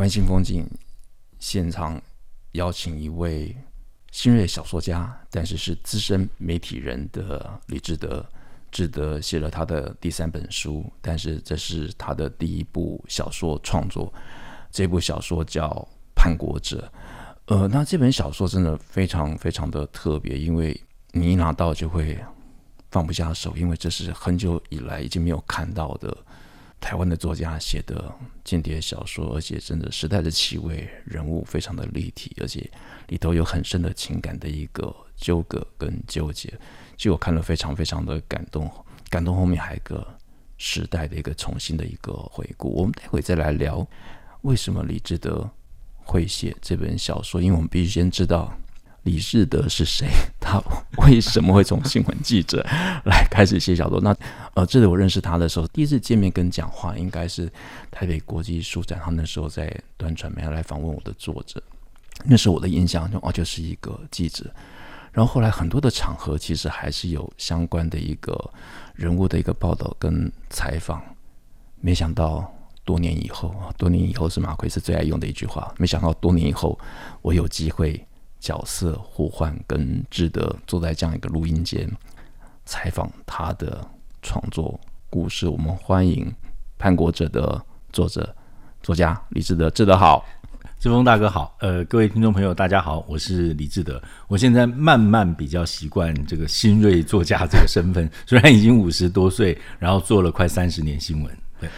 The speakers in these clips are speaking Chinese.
台湾新风景现场邀请一位新锐小说家，但是是资深媒体人的李志德。志德写了他的第三本书，但是这是他的第一部小说创作。这部小说叫《叛国者》。呃，那这本小说真的非常非常的特别，因为你一拿到就会放不下手，因为这是很久以来已经没有看到的台湾的作家写的间谍小说，而且真的时代的气味，人物非常的立体，而且里头有很深的情感的一个纠葛跟纠结。就我看了非常非常的感动，感动后面还有一个时代的一个重新的一个回顾。我们待会再来聊为什么李志德会写这本小说，因为我们必须先知道李志德是谁，他为什么会从新闻记者来开始写小说。那呃，这里我认识他的时候，第一次见面跟讲话应该是台北国际书展，他那时候在端传媒来访问我的作者，那时候我的印象中哦，就是一个记者。然后后来很多的场合，其实还是有相关的一个人物的一个报道跟采访。没想到多年以后啊，多年以后是马奎斯最爱用的一句话。没想到多年以后，我有机会角色互换，跟志德坐在这样一个录音间采访他的创作故事。我们欢迎《叛国者》的作者作家李志德，志德好。志峰大哥好，呃，各位听众朋友大家好，我是李志德。我现在慢慢比较习惯这个新锐作家这个身份，虽然已经五十多岁，然后做了快三十年新闻。对，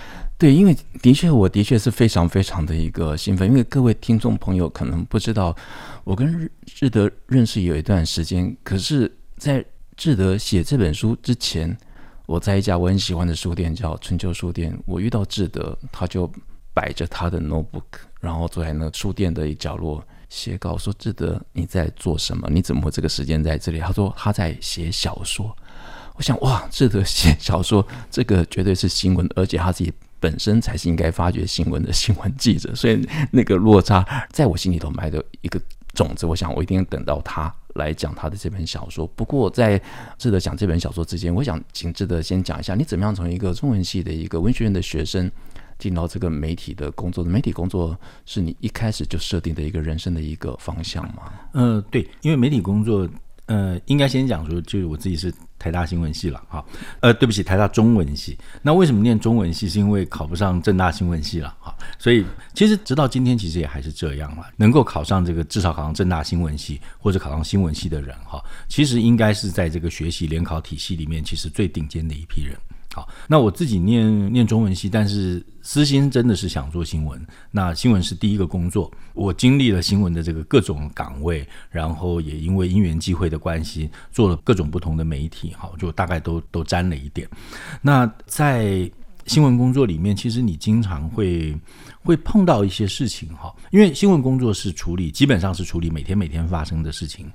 对，因为的确，我的确是非常非常的一个兴奋，因为各位听众朋友可能不知道，我跟志德认识有一段时间，可是，在志德写这本书之前，我在一家我很喜欢的书店叫春秋书店，我遇到志德，他就摆着他的 notebook。然后坐在那书店的一角落写稿，说：“志德，你在做什么？你怎么会这个时间在这里？”他说：“他在写小说。”我想：“哇，志德写小说，这个绝对是新闻，而且他自己本身才是应该发掘新闻的新闻记者。”所以那个落差在我心里头埋的一个种子。我想，我一定等到他来讲他的这本小说。不过，在志德讲这本小说之前，我想请志德先讲一下，你怎么样从一个中文系的一个文学院的学生。进到这个媒体的工作，媒体工作是你一开始就设定的一个人生的一个方向吗？呃，对，因为媒体工作，呃，应该先讲说，就是我自己是台大新闻系了，哈，呃，对不起，台大中文系。那为什么念中文系？是因为考不上正大新闻系了，哈，所以其实直到今天，其实也还是这样了。能够考上这个，至少考上正大新闻系或者考上新闻系的人，哈，其实应该是在这个学习联考体系里面，其实最顶尖的一批人。好，那我自己念念中文系，但是私心真的是想做新闻。那新闻是第一个工作，我经历了新闻的这个各种岗位，然后也因为因缘际会的关系，做了各种不同的媒体，好，就大概都都沾了一点。那在新闻工作里面，其实你经常会会碰到一些事情哈，因为新闻工作是处理，基本上是处理每天每天发生的事情。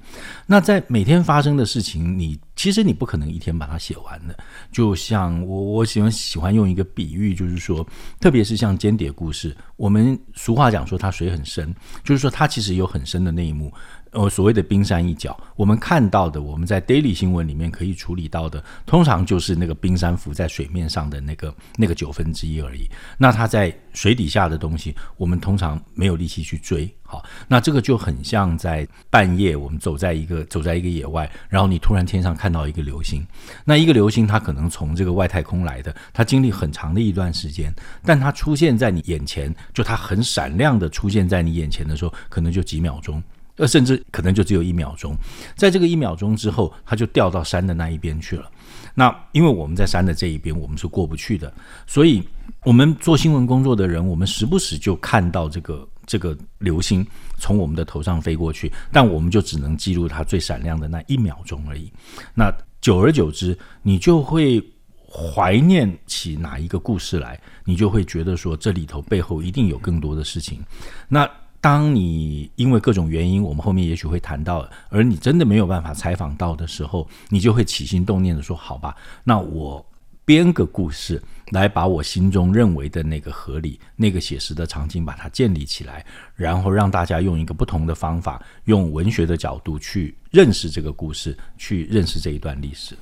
那在每天发生的事情，你其实你不可能一天把它写完的。就像我我喜欢喜欢用一个比喻，就是说，特别是像间谍故事，我们俗话讲说它水很深，就是说它其实有很深的内幕。呃，所谓的冰山一角，我们看到的，我们在 daily 新闻里面可以处理到的，通常就是那个冰山浮在水面上的那个那个九分之一而已。那它在水底下的东西，我们通常没有力气去追。好，那这个就很像在半夜，我们走在一个走在一个野外，然后你突然天上看到一个流星。那一个流星，它可能从这个外太空来的，它经历很长的一段时间，但它出现在你眼前，就它很闪亮的出现在你眼前的时候，可能就几秒钟。呃，甚至可能就只有一秒钟，在这个一秒钟之后，他就掉到山的那一边去了。那因为我们在山的这一边，我们是过不去的，所以我们做新闻工作的人，我们时不时就看到这个这个流星从我们的头上飞过去，但我们就只能记录它最闪亮的那一秒钟而已。那久而久之，你就会怀念起哪一个故事来，你就会觉得说这里头背后一定有更多的事情。那当你因为各种原因，我们后面也许会谈到，而你真的没有办法采访到的时候，你就会起心动念的说：“好吧，那我编个故事来把我心中认为的那个合理、那个写实的场景把它建立起来，然后让大家用一个不同的方法，用文学的角度去认识这个故事，去认识这一段历史。”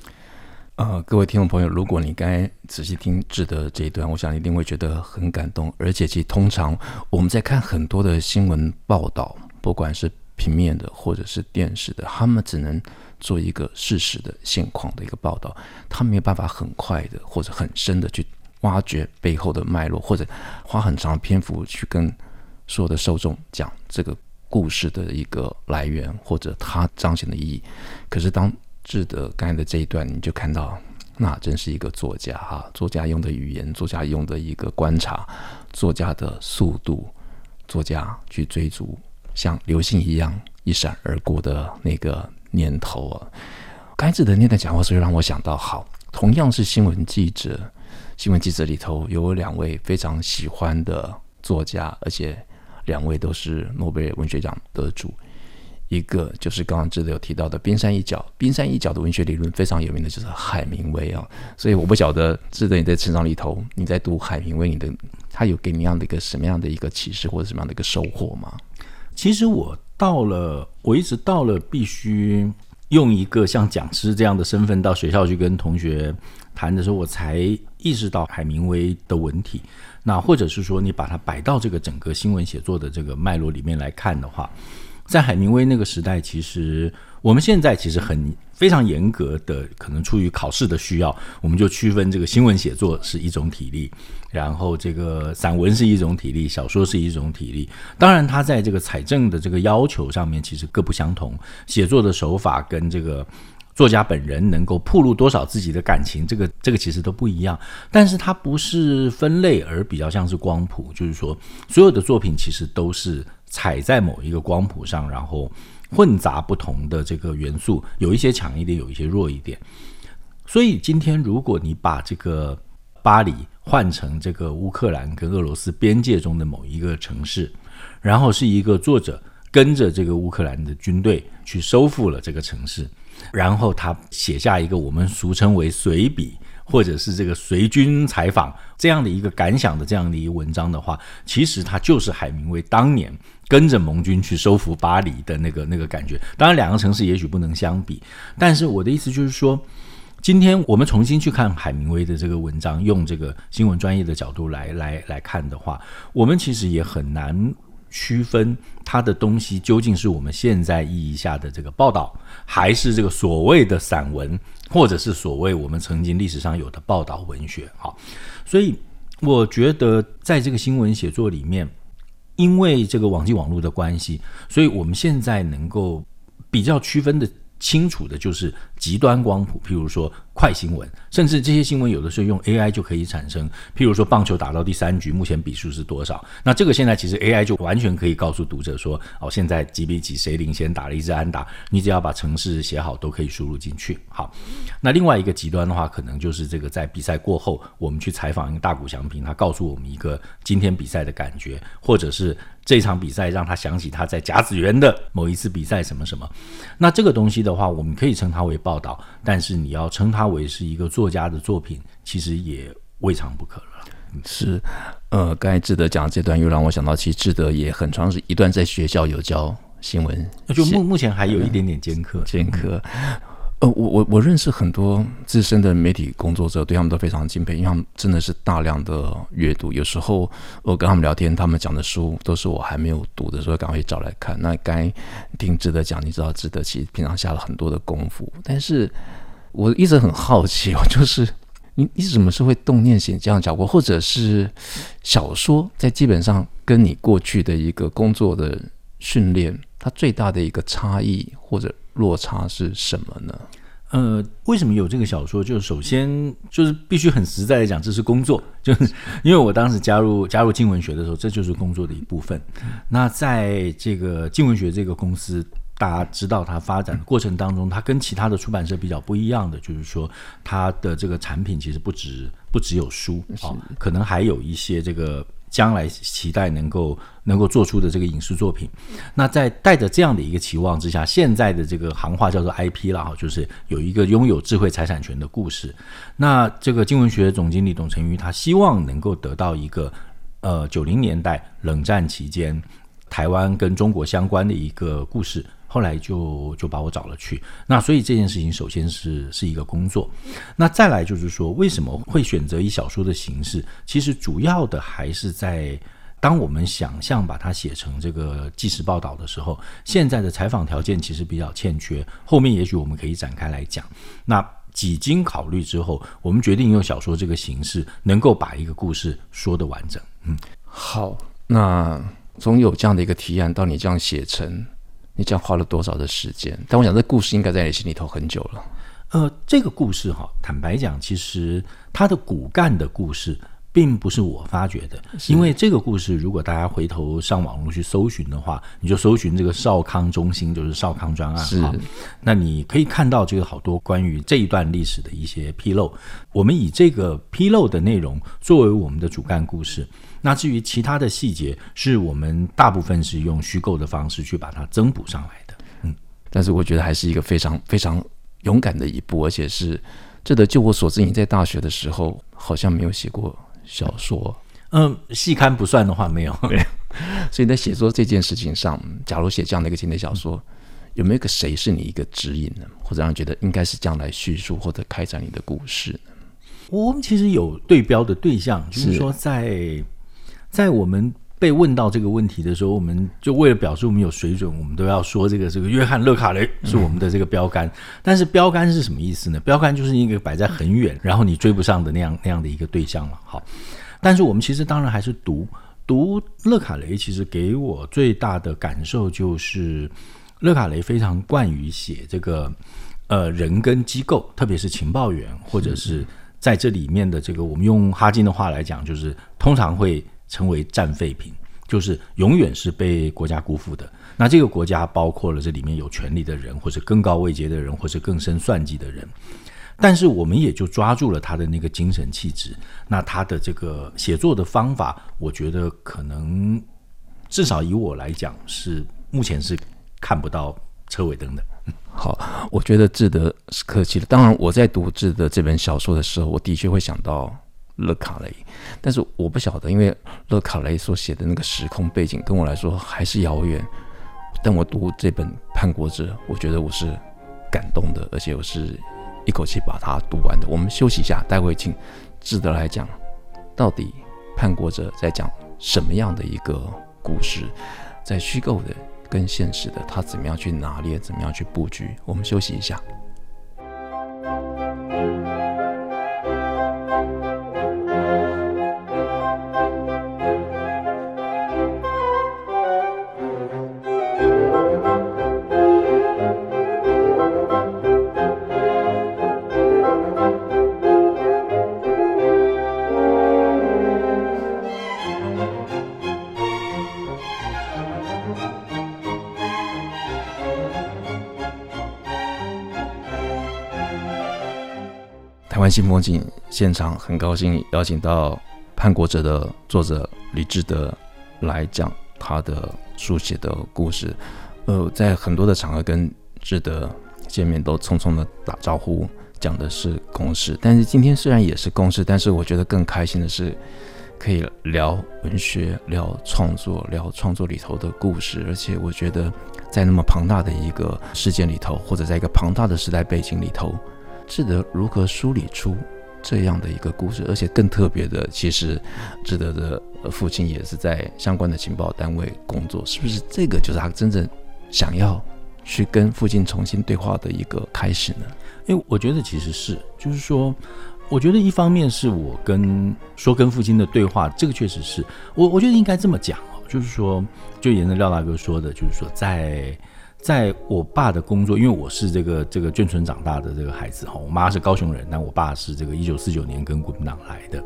呃，各位听众朋友，如果你刚才仔细听志德这一段，我想一定会觉得很感动。而且，其实通常我们在看很多的新闻报道，不管是平面的或者是电视的，他们只能做一个事实的现况的一个报道，他没有办法很快的或者很深的去挖掘背后的脉络，或者花很长篇幅去跟所有的受众讲这个故事的一个来源或者它彰显的意义。可是当志的刚才的这一段，你就看到，那真是一个作家哈，作家用的语言，作家用的一个观察，作家的速度，作家去追逐像流星一样一闪而过的那个念头啊。刚才志德那段讲话，所以让我想到，好，同样是新闻记者，新闻记者里头有两位非常喜欢的作家，而且两位都是诺贝尔文学奖得主。一个就是刚刚志德有提到的冰山一角，冰山一角的文学理论非常有名的就是海明威啊，所以我不晓得志德你在成长里头，你在读海明威，你的他有给你样的一个什么样的一个启示或者什么样的一个收获吗？其实我到了，我一直到了必须用一个像讲师这样的身份到学校去跟同学谈的时候，我才意识到海明威的文体。那或者是说，你把它摆到这个整个新闻写作的这个脉络里面来看的话。在海明威那个时代，其实我们现在其实很非常严格的，可能出于考试的需要，我们就区分这个新闻写作是一种体力，然后这个散文是一种体力，小说是一种体力。当然，它在这个采证的这个要求上面其实各不相同，写作的手法跟这个作家本人能够铺露多少自己的感情，这个这个其实都不一样。但是它不是分类，而比较像是光谱，就是说所有的作品其实都是。踩在某一个光谱上，然后混杂不同的这个元素，有一些强一点，有一些弱一点。所以今天，如果你把这个巴黎换成这个乌克兰跟俄罗斯边界中的某一个城市，然后是一个作者跟着这个乌克兰的军队去收复了这个城市，然后他写下一个我们俗称为随笔。或者是这个随军采访这样的一个感想的这样的一个文章的话，其实它就是海明威当年跟着盟军去收复巴黎的那个那个感觉。当然，两个城市也许不能相比，但是我的意思就是说，今天我们重新去看海明威的这个文章，用这个新闻专业的角度来来来看的话，我们其实也很难区分他的东西究竟是我们现在意义下的这个报道，还是这个所谓的散文。或者是所谓我们曾经历史上有的报道文学，好，所以我觉得在这个新闻写作里面，因为这个网际网络的关系，所以我们现在能够比较区分的清楚的就是极端光谱，譬如说快新闻，甚至这些新闻有的时候用 AI 就可以产生。譬如说棒球打到第三局，目前比数是多少？那这个现在其实 AI 就完全可以告诉读者说，哦，现在几比几，谁领先，打了一支安打。你只要把城市写好，都可以输入进去。好，那另外一个极端的话，可能就是这个在比赛过后，我们去采访一个大谷翔平，他告诉我们一个今天比赛的感觉，或者是。这场比赛让他想起他在甲子园的某一次比赛什么什么，那这个东西的话，我们可以称它为报道，但是你要称它为是一个作家的作品，其实也未尝不可了。是，呃，刚才志德讲的这段又让我想到，其实志德也很长时一段在学校有教新闻，就目目前还有一点点兼课，兼课。呃，我我我认识很多资深的媒体工作者，对他们都非常敬佩，因为他们真的是大量的阅读。有时候我跟他们聊天，他们讲的书都是我还没有读的，时候赶快找来看。那该听值得讲，你知道值得其实平常下了很多的功夫。但是我一直很好奇，我就是你你怎么是会动念写这样讲过，或者是小说在基本上跟你过去的一个工作的训练，它最大的一个差异或者落差是什么呢？呃，为什么有这个小说？就是首先就是必须很实在的讲，这是工作，就是因为我当时加入加入静文学的时候，这就是工作的一部分。那在这个静文学这个公司大家知道，它发展的过程当中，它跟其他的出版社比较不一样的，就是说它的这个产品其实不止不只有书啊、哦，可能还有一些这个将来期待能够能够做出的这个影视作品。那在带着这样的一个期望之下，现在的这个行话叫做 IP 了哈，就是有一个拥有智慧财产权的故事。那这个镜文学总经理董成瑜，他希望能够得到一个呃九零年代冷战期间台湾跟中国相关的一个故事。后来就就把我找了去，那所以这件事情首先是是一个工作，那再来就是说为什么会选择以小说的形式？其实主要的还是在当我们想象把它写成这个纪实报道的时候，现在的采访条件其实比较欠缺。后面也许我们可以展开来讲。那几经考虑之后，我们决定用小说这个形式，能够把一个故事说得完整。嗯，好，那从有这样的一个提案到你这样写成。你这样花了多少的时间？但我想，这故事应该在你心里头很久了。呃，这个故事哈，坦白讲，其实它的骨干的故事，并不是我发掘的。因为这个故事，如果大家回头上网络去搜寻的话，你就搜寻这个少康中心，就是少康专案。是，那你可以看到这个好多关于这一段历史的一些披露。我们以这个披露的内容作为我们的主干故事。那至于其他的细节，是我们大部分是用虚构的方式去把它增补上来的。嗯，但是我觉得还是一个非常非常勇敢的一步，而且是这的。就我所知，你在大学的时候好像没有写过小说。嗯，细看不算的话，没有。对。所以在写作这件事情上，假如写这样的一个经典小说，有没有一个谁是你一个指引呢？或者让你觉得应该是这样来叙述或者开展你的故事呢？我们其实有对标的对象，就是说在。在我们被问到这个问题的时候，我们就为了表示我们有水准，我们都要说这个这个约翰·勒卡雷是我们的这个标杆。但是标杆是什么意思呢？标杆就是一个摆在很远，然后你追不上的那样那样的一个对象了。好，但是我们其实当然还是读读勒卡雷，其实给我最大的感受就是，勒卡雷非常惯于写这个呃人跟机构，特别是情报员，或者是在这里面的这个，我们用哈金的话来讲，就是通常会。称为战废品，就是永远是被国家辜负的。那这个国家包括了这里面有权力的人，或者更高位阶的人，或者更深算计的人。但是我们也就抓住了他的那个精神气质。那他的这个写作的方法，我觉得可能至少以我来讲，是目前是看不到车尾灯的。好，我觉得志德是客气的。当然，我在读志德这本小说的时候，我的确会想到。勒卡雷，但是我不晓得，因为勒卡雷所写的那个时空背景跟我来说还是遥远。但我读这本《叛国者》，我觉得我是感动的，而且我是一口气把它读完的。我们休息一下，待会请志德来讲，到底《叛国者》在讲什么样的一个故事，在虚构的跟现实的，他怎么样去拿捏，怎么样去布局？我们休息一下。新风景现场，很高兴邀请到《叛国者》的作者李志德来讲他的书写的故事。呃，在很多的场合跟志德见面都匆匆的打招呼，讲的是公事。但是今天虽然也是公事，但是我觉得更开心的是可以聊文学、聊创作、聊创作里头的故事。而且我觉得在那么庞大的一个事件里头，或者在一个庞大的时代背景里头。志德如何梳理出这样的一个故事？而且更特别的，其实志德的父亲也是在相关的情报单位工作，是不是？这个就是他真正想要去跟父亲重新对话的一个开始呢？因为我觉得其实是，就是说，我觉得一方面是我跟说跟父亲的对话，这个确实是我，我觉得应该这么讲哦，就是说，就沿着廖大哥说的，就是说在。在我爸的工作，因为我是这个这个眷村长大的这个孩子哈，我妈是高雄人，但我爸是这个一九四九年跟国民党来的。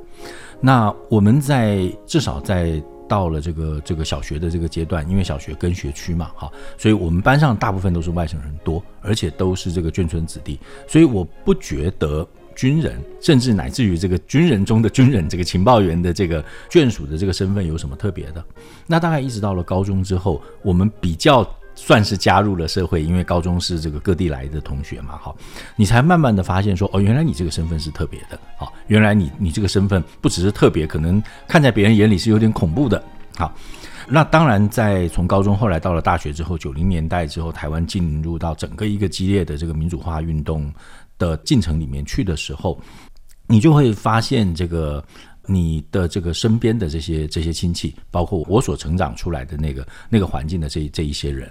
那我们在至少在到了这个这个小学的这个阶段，因为小学跟学区嘛，哈，所以我们班上大部分都是外省人多，而且都是这个眷村子弟，所以我不觉得军人，甚至乃至于这个军人中的军人，这个情报员的这个眷属的这个身份有什么特别的。那大概一直到了高中之后，我们比较。算是加入了社会，因为高中是这个各地来的同学嘛，好，你才慢慢的发现说，哦，原来你这个身份是特别的，好，原来你你这个身份不只是特别，可能看在别人眼里是有点恐怖的，好，那当然在从高中后来到了大学之后，九零年代之后，台湾进入到整个一个激烈的这个民主化运动的进程里面去的时候，你就会发现这个。你的这个身边的这些这些亲戚，包括我所成长出来的那个那个环境的这这一些人，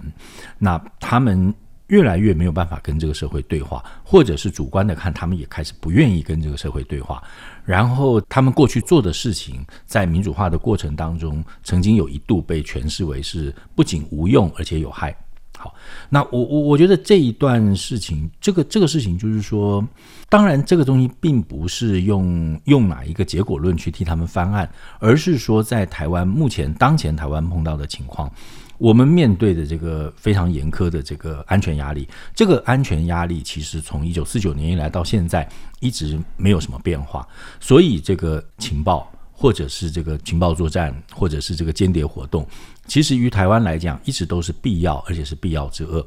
那他们越来越没有办法跟这个社会对话，或者是主观的看，他们也开始不愿意跟这个社会对话。然后他们过去做的事情，在民主化的过程当中，曾经有一度被诠释为是不仅无用，而且有害。好，那我我我觉得这一段事情，这个这个事情就是说，当然这个东西并不是用用哪一个结果论去替他们翻案，而是说在台湾目前当前台湾碰到的情况，我们面对的这个非常严苛的这个安全压力，这个安全压力其实从一九四九年以来到现在一直没有什么变化，所以这个情报。或者是这个情报作战，或者是这个间谍活动，其实于台湾来讲，一直都是必要，而且是必要之恶。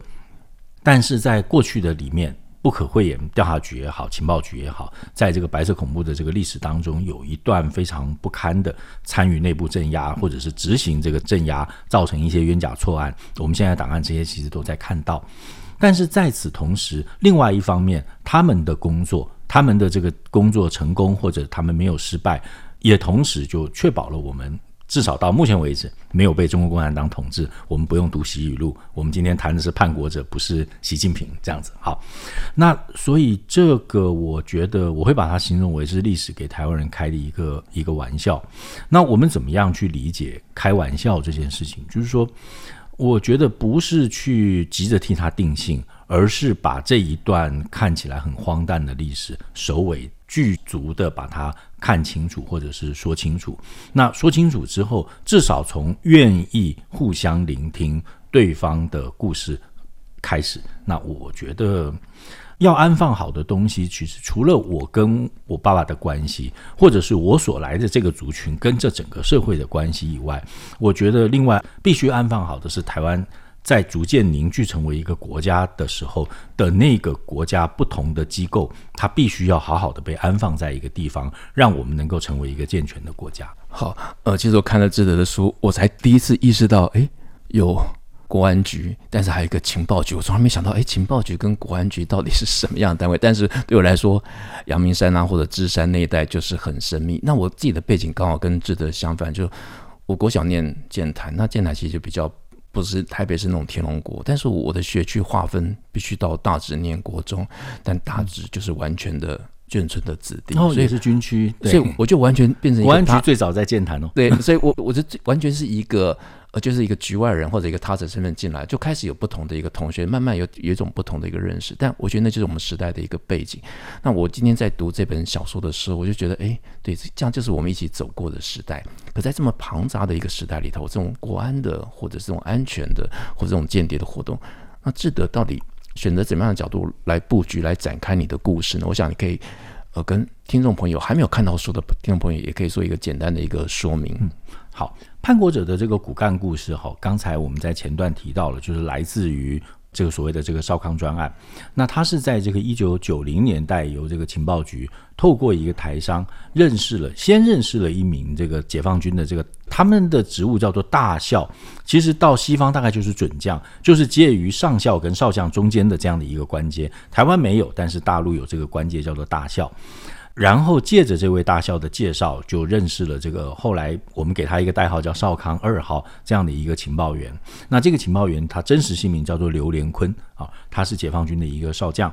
但是在过去的里面，不可讳言，调查局也好，情报局也好，在这个白色恐怖的这个历史当中，有一段非常不堪的参与内部镇压，或者是执行这个镇压，造成一些冤假错案。我们现在档案这些其实都在看到。但是在此同时，另外一方面，他们的工作，他们的这个工作成功，或者他们没有失败。也同时就确保了我们至少到目前为止没有被中国共产党统治，我们不用读习语录。我们今天谈的是叛国者，不是习近平这样子。好，那所以这个我觉得我会把它形容为是历史给台湾人开的一个一个玩笑。那我们怎么样去理解开玩笑这件事情？就是说，我觉得不是去急着替他定性，而是把这一段看起来很荒诞的历史首尾具足的把它。看清楚，或者是说清楚。那说清楚之后，至少从愿意互相聆听对方的故事开始。那我觉得要安放好的东西，其实除了我跟我爸爸的关系，或者是我所来的这个族群跟这整个社会的关系以外，我觉得另外必须安放好的是台湾。在逐渐凝聚成为一个国家的时候的那个国家，不同的机构，它必须要好好的被安放在一个地方，让我们能够成为一个健全的国家。好，呃，其实我看了志德的书，我才第一次意识到，哎，有国安局，但是还有一个情报局，我从来没想到，哎，情报局跟国安局到底是什么样的单位？但是对我来说，阳明山啊或者芝山那一带就是很神秘。那我自己的背景刚好跟志德相反，就我国小念剑潭，那剑潭其实就比较。不是台北是那种天龙国，但是我的学区划分必须到大直念国中，但大直就是完全的眷村的子弟，哦，所以是军区，所以我就完全变成一个国安局最早在建坛哦，对，所以我我就完全是一个。呃，就是一个局外人或者一个他者身份进来，就开始有不同的一个同学，慢慢有有一种不同的一个认识。但我觉得那就是我们时代的一个背景。那我今天在读这本小说的时候，我就觉得，哎，对，这样就是我们一起走过的时代。可在这么庞杂的一个时代里头，这种国安的，或者这种安全的，或者这种间谍的活动，那志德到底选择怎么样的角度来布局、来展开你的故事呢？我想你可以，呃，跟听众朋友还没有看到书的听众朋友，也可以做一个简单的一个说明。嗯，好。叛国者的这个骨干故事，哈，刚才我们在前段提到了，就是来自于这个所谓的这个少康专案。那他是在这个一九九零年代，由这个情报局透过一个台商认识了，先认识了一名这个解放军的这个，他们的职务叫做大校，其实到西方大概就是准将，就是介于上校跟少将中间的这样的一个官阶。台湾没有，但是大陆有这个官阶叫做大校。然后借着这位大校的介绍，就认识了这个后来我们给他一个代号叫少康二号这样的一个情报员。那这个情报员他真实姓名叫做刘连坤啊，他是解放军的一个少将。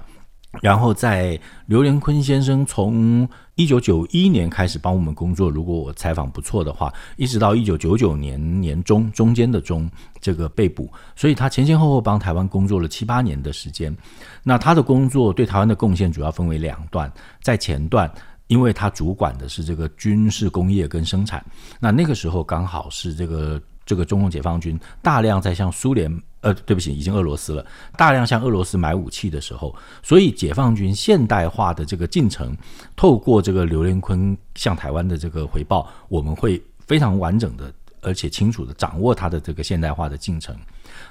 然后在刘连坤先生从一九九一年开始帮我们工作，如果我采访不错的话，一直到一九九九年年中中间的中这个被捕，所以他前前后后帮台湾工作了七八年的时间。那他的工作对台湾的贡献主要分为两段，在前段。因为他主管的是这个军事工业跟生产，那那个时候刚好是这个这个中共解放军大量在向苏联，呃，对不起，已经俄罗斯了，大量向俄罗斯买武器的时候，所以解放军现代化的这个进程，透过这个刘连坤向台湾的这个回报，我们会非常完整的而且清楚的掌握他的这个现代化的进程。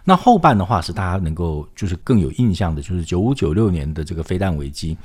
那后半的话是大家能够就是更有印象的，就是九五九六年的这个飞弹危机。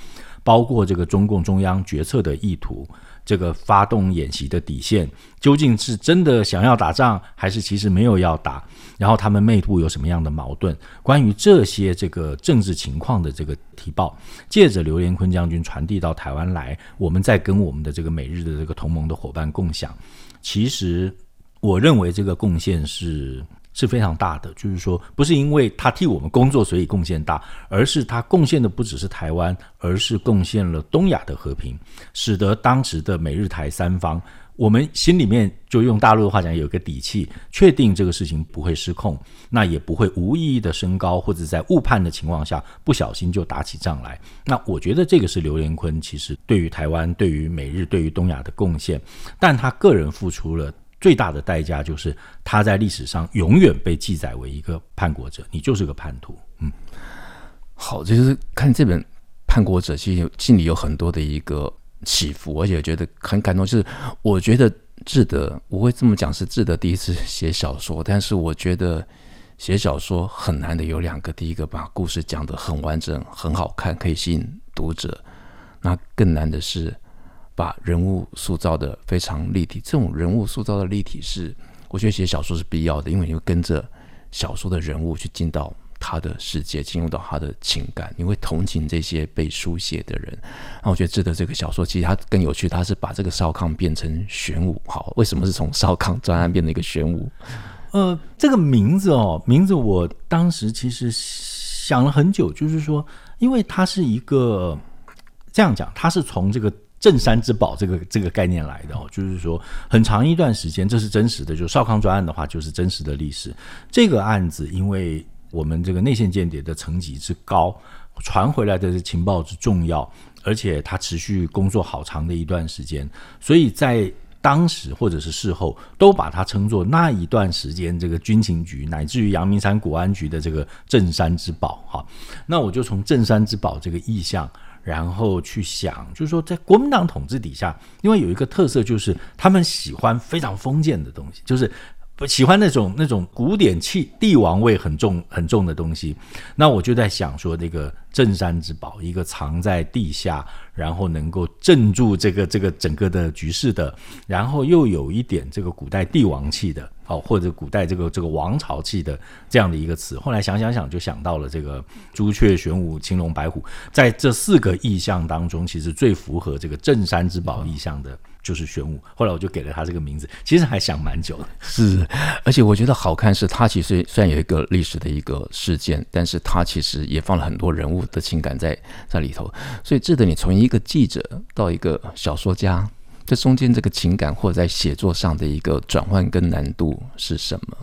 包括这个中共中央决策的意图，这个发动演习的底线，究竟是真的想要打仗，还是其实没有要打？然后他们内部有什么样的矛盾？关于这些这个政治情况的这个提报，借着刘连坤将军传递到台湾来，我们再跟我们的这个美日的这个同盟的伙伴共享。其实，我认为这个贡献是。是非常大的，就是说，不是因为他替我们工作所以贡献大，而是他贡献的不只是台湾，而是贡献了东亚的和平，使得当时的美日台三方，我们心里面就用大陆的话讲，有个底气，确定这个事情不会失控，那也不会无意义的升高，或者在误判的情况下不小心就打起仗来。那我觉得这个是刘连坤其实对于台湾、对于美日、对于东亚的贡献，但他个人付出了。最大的代价就是他在历史上永远被记载为一个叛国者，你就是个叛徒。嗯，好，就是看这本《叛国者》，其实心里有很多的一个起伏，而且觉得很感动。就是我觉得志德，我会这么讲，是志德第一次写小说，但是我觉得写小说很难的有两个，第一个把故事讲得很完整、很好看，可以吸引读者；那更难的是。把人物塑造的非常立体，这种人物塑造的立体是，我觉得写小说是必要的，因为你会跟着小说的人物去进到他的世界，进入到他的情感，你会同情这些被书写的人。那我觉得值得这个小说其实它更有趣，它是把这个少康变成玄武。好，为什么是从少康专案变成一个玄武？呃，这个名字哦，名字我当时其实想了很久，就是说，因为它是一个这样讲，它是从这个。镇山之宝这个这个概念来的哦，就是说很长一段时间，这是真实的。就少康专案的话，就是真实的历史。这个案子，因为我们这个内线间谍的层级之高，传回来的情报之重要，而且他持续工作好长的一段时间，所以在当时或者是事后，都把它称作那一段时间这个军情局乃至于阳明山国安局的这个镇山之宝。哈，那我就从镇山之宝这个意象。然后去想，就是说，在国民党统治底下，因为有一个特色，就是他们喜欢非常封建的东西，就是不喜欢那种那种古典气、帝王味很重很重的东西。那我就在想说，那个镇山之宝，一个藏在地下，然后能够镇住这个这个整个的局势的，然后又有一点这个古代帝王气的。哦，或者古代这个这个王朝气的这样的一个词，后来想想想就想到了这个朱雀、玄武、青龙、白虎，在这四个意象当中，其实最符合这个镇山之宝意象的就是玄武。后来我就给了他这个名字，其实还想蛮久的。是，而且我觉得好看是，它其实虽然有一个历史的一个事件，但是它其实也放了很多人物的情感在在里头。所以，值得你从一个记者到一个小说家。这中间这个情感或者在写作上的一个转换跟难度是什么？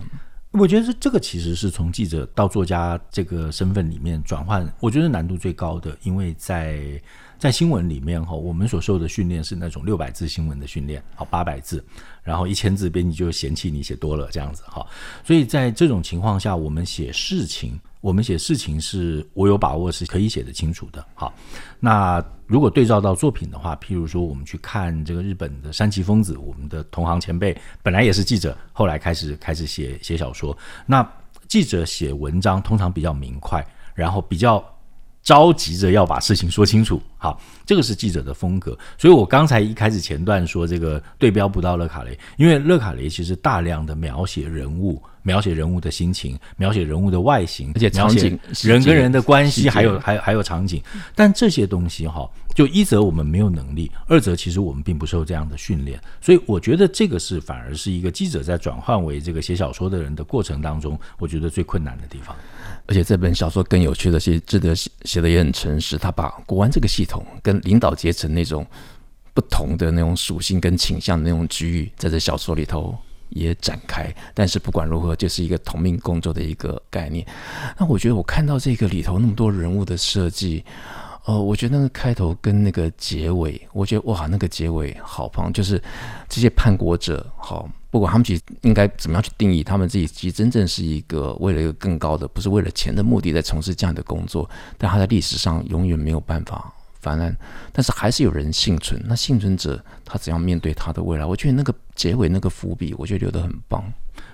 我觉得这这个其实是从记者到作家这个身份里面转换，我觉得难度最高的，因为在在新闻里面哈，我们所受的训练是那种六百字新闻的训练，好八百字，然后一千字编辑就嫌弃你写多了这样子哈，所以在这种情况下，我们写事情。我们写事情是我有把握是可以写得清楚的。好，那如果对照到作品的话，譬如说我们去看这个日本的山崎丰子，我们的同行前辈，本来也是记者，后来开始开始写写小说。那记者写文章通常比较明快，然后比较着急着要把事情说清楚。好，这个是记者的风格。所以我刚才一开始前段说这个对标不到勒卡雷，因为勒卡雷其实大量的描写人物。描写人物的心情，描写人物的外形，而且场景、人跟人的关系，还有还有还有场景。但这些东西哈，就一则我们没有能力，二则其实我们并不受这样的训练。所以我觉得这个是反而是一个记者在转换为这个写小说的人的过程当中，我觉得最困难的地方。而且这本小说更有趣的是，志德写写的也很诚实，他把国安这个系统跟领导阶层那种不同的那种属性跟倾向的那种机遇，在这小说里头。也展开，但是不管如何，就是一个同命共作的一个概念。那我觉得我看到这个里头那么多人物的设计，哦，我觉得那个开头跟那个结尾，我觉得哇，那个结尾好棒，就是这些叛国者，好，不管他们其实应该怎么样去定义，他们自己其实真正是一个为了一个更高的，不是为了钱的目的在从事这样的工作，但他在历史上永远没有办法翻案，但是还是有人幸存。那幸存者他怎样面对他的未来？我觉得那个结尾那个伏笔，我觉得留得很棒。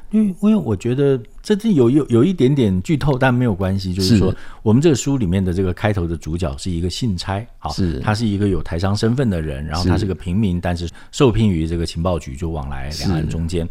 因为因为我觉得这是有有有一点点剧透，但没有关系。就是说，我们这个书里面的这个开头的主角是一个信差，好，是他是一个有台商身份的人，然后他是个平民，但是受聘于这个情报局，就往来两岸中间。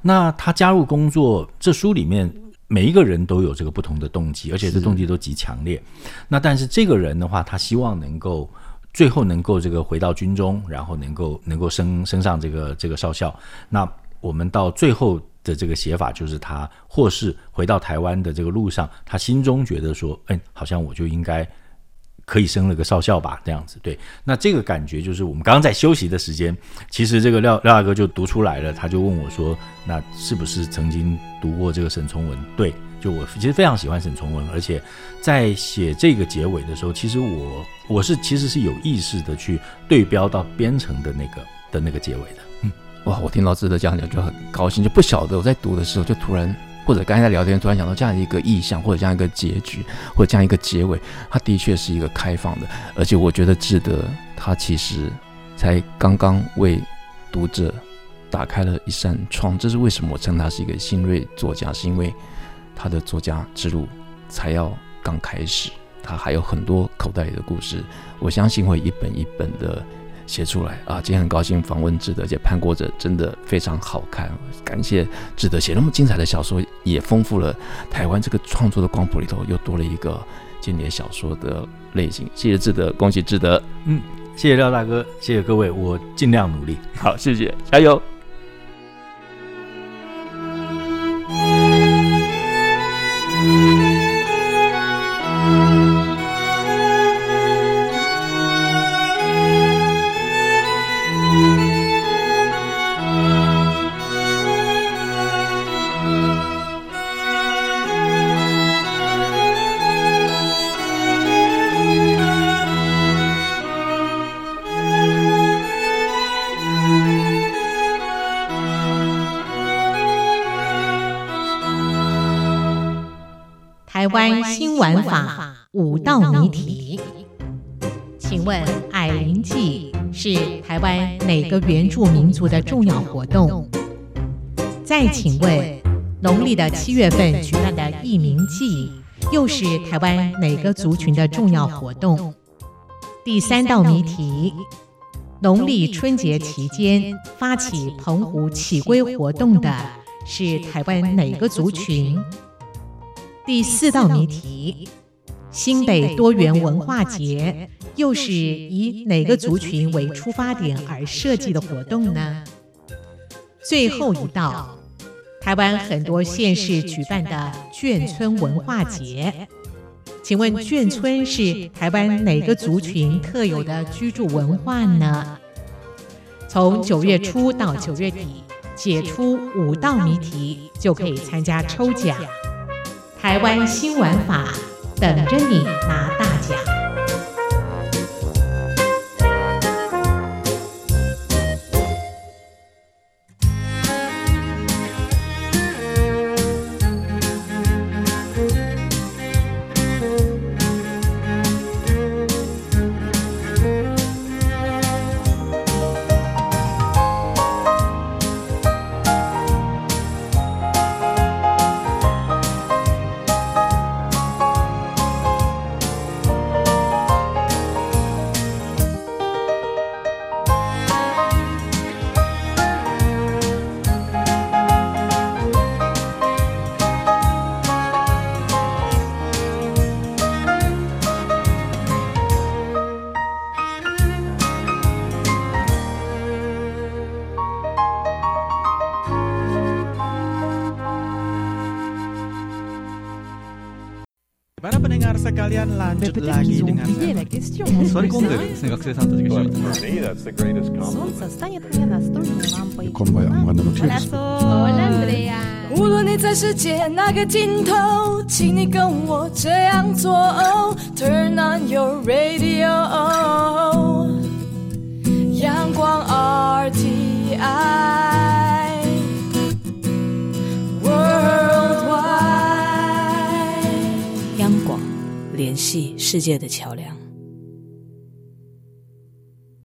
那他加入工作，这书里面每一个人都有这个不同的动机，而且这动机都极强烈。那但是这个人的话，他希望能够最后能够这个回到军中，然后能够能够升升上这个这个少校。那我们到最后。的这个写法就是他或是回到台湾的这个路上，他心中觉得说，哎，好像我就应该可以升了个少校吧，这样子。对，那这个感觉就是我们刚刚在休息的时间，其实这个廖廖大哥就读出来了，他就问我说，那是不是曾经读过这个沈从文？对，就我其实非常喜欢沈从文，而且在写这个结尾的时候，其实我我是其实是有意识的去对标到编程的那个的那个结尾的。嗯哇！我听到志德这样讲就很高兴，就不晓得我在读的时候就突然，或者刚才在聊天突然想到这样一个意象，或者这样一个结局，或者这样一个结尾，它的确是一个开放的，而且我觉得志德他其实才刚刚为读者打开了一扇窗。这是为什么我称他是一个新锐作家，是因为他的作家之路才要刚开始，他还有很多口袋里的故事，我相信会一本一本的。写出来啊！今天很高兴访问志德，姐，潘国者真的非常好看。感谢志德写那么精彩的小说，也丰富了台湾这个创作的光谱里头，又多了一个经典小说的类型。谢谢志德，恭喜志德。嗯，谢谢廖大哥，谢谢各位，我尽量努力。好，谢谢，加油。玩法五道谜题，请问矮灵祭是台湾哪个原住民族的重要活动？再请问，农历的七月份举办的义民祭又是台湾哪个族群的重要活动？第三道谜题，农历春节期间发起澎湖起归活动的是台湾哪个族群？第四道谜题：新北多元文化节又是以哪个族群为出发点而设计的活动呢？最后一道：台湾很多县市举办的眷村文化节，请问眷村是台湾哪个族群特有的居住文化呢？从九月初到九月底，解出五道谜题就可以参加抽奖。台湾新玩法，等着你拿大 kalian lanjut Mais lagi ils ont dengan oublié la question. Seconde, 学生さんたちが一緒に行ってます。Солнце станет мне настольной лампой. Hola, Sol. Hola, Andrea. 无论你在世界哪个尽头，请你跟我这样做。Oh, on your radio. 阳光 RTI。联系世界的桥梁。